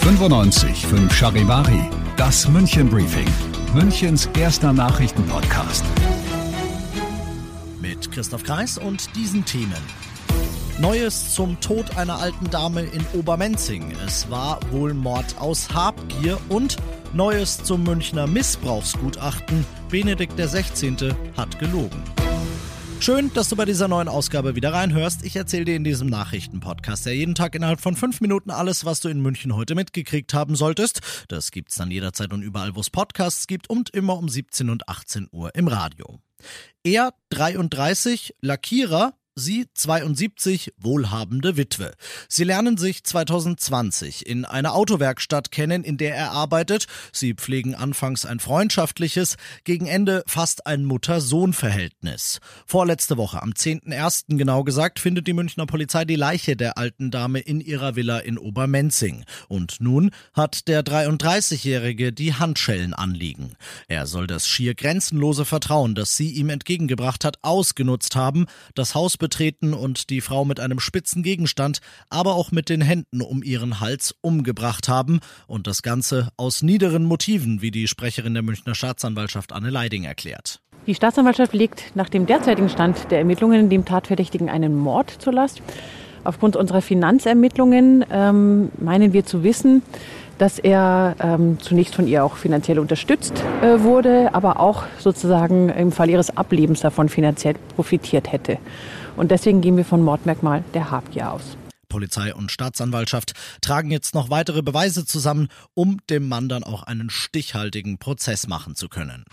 95 5 Charivari, das München Briefing, Münchens erster Nachrichtenpodcast. Mit Christoph Kreis und diesen Themen. Neues zum Tod einer alten Dame in Obermenzing. Es war wohl Mord aus Habgier und Neues zum Münchner Missbrauchsgutachten. Benedikt XVI. hat gelogen. Schön, dass du bei dieser neuen Ausgabe wieder reinhörst. Ich erzähle dir in diesem Nachrichtenpodcast ja jeden Tag innerhalb von fünf Minuten alles, was du in München heute mitgekriegt haben solltest. Das gibt's dann jederzeit und überall, wo es Podcasts gibt und immer um 17 und 18 Uhr im Radio. Er 33, Lackierer, Sie 72, wohlhabende Witwe. Sie lernen sich 2020 in einer Autowerkstatt kennen, in der er arbeitet. Sie pflegen anfangs ein freundschaftliches, gegen Ende fast ein Mutter-Sohn-Verhältnis. Vorletzte Woche, am 10.01. genau gesagt, findet die Münchner Polizei die Leiche der alten Dame in ihrer Villa in Obermenzing. Und nun hat der 33-Jährige die Handschellen anliegen. Er soll das schier grenzenlose Vertrauen, das sie ihm entgegengebracht hat, ausgenutzt haben, das Haus betreten und die Frau mit einem spitzen Gegenstand, aber auch mit den Händen um ihren Hals umgebracht haben und das Ganze aus niederen Motiven, wie die Sprecherin der Münchner Staatsanwaltschaft Anne Leiding erklärt. Die Staatsanwaltschaft legt nach dem derzeitigen Stand der Ermittlungen dem Tatverdächtigen einen Mord zur Last. Aufgrund unserer Finanzermittlungen ähm, meinen wir zu wissen, dass er ähm, zunächst von ihr auch finanziell unterstützt äh, wurde, aber auch sozusagen im Fall ihres Ablebens davon finanziell profitiert hätte. Und deswegen gehen wir von Mordmerkmal der Habgier aus. Polizei und Staatsanwaltschaft tragen jetzt noch weitere Beweise zusammen, um dem Mann dann auch einen stichhaltigen Prozess machen zu können.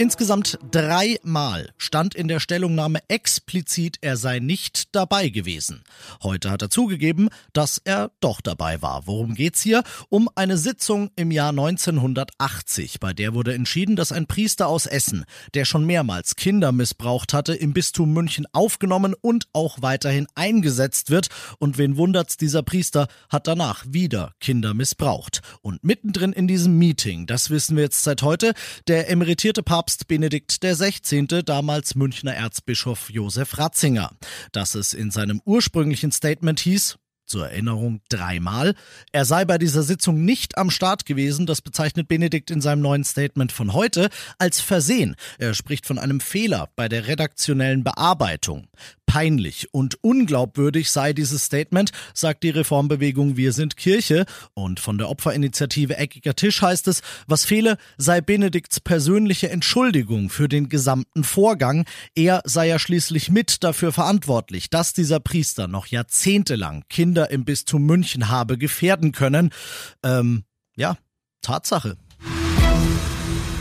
Insgesamt dreimal stand in der Stellungnahme explizit, er sei nicht dabei gewesen. Heute hat er zugegeben, dass er doch dabei war. Worum geht's hier? Um eine Sitzung im Jahr 1980. Bei der wurde entschieden, dass ein Priester aus Essen, der schon mehrmals Kinder missbraucht hatte, im Bistum München aufgenommen und auch weiterhin eingesetzt wird. Und wen wundert's, dieser Priester hat danach wieder Kinder missbraucht. Und mittendrin in diesem Meeting, das wissen wir jetzt seit heute, der emeritierte Papst Papst Benedikt XVI., damals Münchner Erzbischof Josef Ratzinger. Dass es in seinem ursprünglichen Statement hieß, zur Erinnerung dreimal. Er sei bei dieser Sitzung nicht am Start gewesen, das bezeichnet Benedikt in seinem neuen Statement von heute als Versehen. Er spricht von einem Fehler bei der redaktionellen Bearbeitung. Peinlich und unglaubwürdig sei dieses Statement, sagt die Reformbewegung Wir sind Kirche. Und von der Opferinitiative Eckiger Tisch heißt es, was fehle, sei Benedikts persönliche Entschuldigung für den gesamten Vorgang. Er sei ja schließlich mit dafür verantwortlich, dass dieser Priester noch jahrzehntelang Kinder im Bistum München habe gefährden können. Ähm, ja, Tatsache.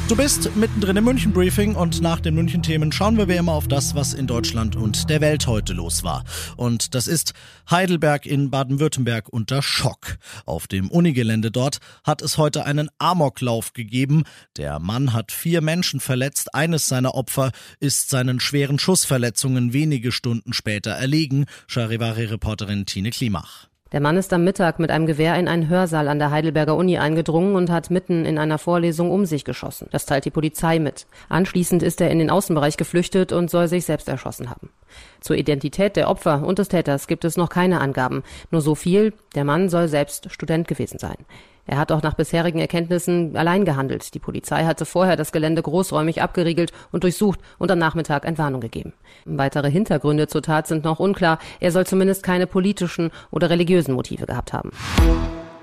Du bist mittendrin im München Briefing und nach den München Themen schauen wir wie immer auf das, was in Deutschland und der Welt heute los war. Und das ist Heidelberg in Baden-Württemberg unter Schock. Auf dem Unigelände dort hat es heute einen Amoklauf gegeben. Der Mann hat vier Menschen verletzt. Eines seiner Opfer ist seinen schweren Schussverletzungen wenige Stunden später erlegen. Charivari-Reporterin Tine Klimach. Der Mann ist am Mittag mit einem Gewehr in einen Hörsaal an der Heidelberger Uni eingedrungen und hat mitten in einer Vorlesung um sich geschossen. Das teilt die Polizei mit. Anschließend ist er in den Außenbereich geflüchtet und soll sich selbst erschossen haben. Zur Identität der Opfer und des Täters gibt es noch keine Angaben. Nur so viel, der Mann soll selbst Student gewesen sein. Er hat auch nach bisherigen Erkenntnissen allein gehandelt. Die Polizei hatte vorher das Gelände großräumig abgeriegelt und durchsucht und am Nachmittag Entwarnung gegeben. Weitere Hintergründe zur Tat sind noch unklar. Er soll zumindest keine politischen oder religiösen Motive gehabt haben.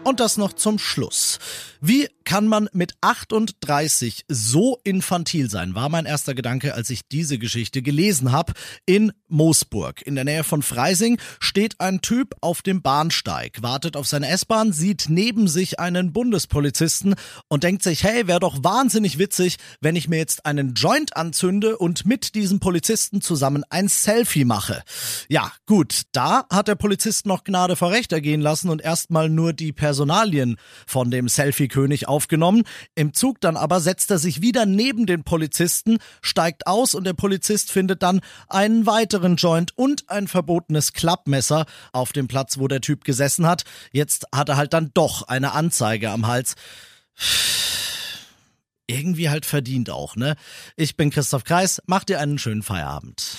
Und das noch zum Schluss. Wie kann man mit 38 so infantil sein, war mein erster Gedanke, als ich diese Geschichte gelesen habe. In Moosburg, in der Nähe von Freising, steht ein Typ auf dem Bahnsteig, wartet auf seine S-Bahn, sieht neben sich einen Bundespolizisten und denkt sich, hey, wäre doch wahnsinnig witzig, wenn ich mir jetzt einen Joint anzünde und mit diesem Polizisten zusammen ein Selfie mache. Ja, gut, da hat der Polizist noch Gnade vor Recht ergehen lassen und erstmal nur die Personalien von dem Selfie-König aufgenommen. Im Zug dann aber setzt er sich wieder neben den Polizisten, steigt aus und der Polizist findet dann einen weiteren Joint und ein verbotenes Klappmesser auf dem Platz, wo der Typ gesessen hat. Jetzt hat er halt dann doch eine Anzeige am Hals irgendwie halt verdient auch, ne? Ich bin Christoph Kreis, mach dir einen schönen Feierabend.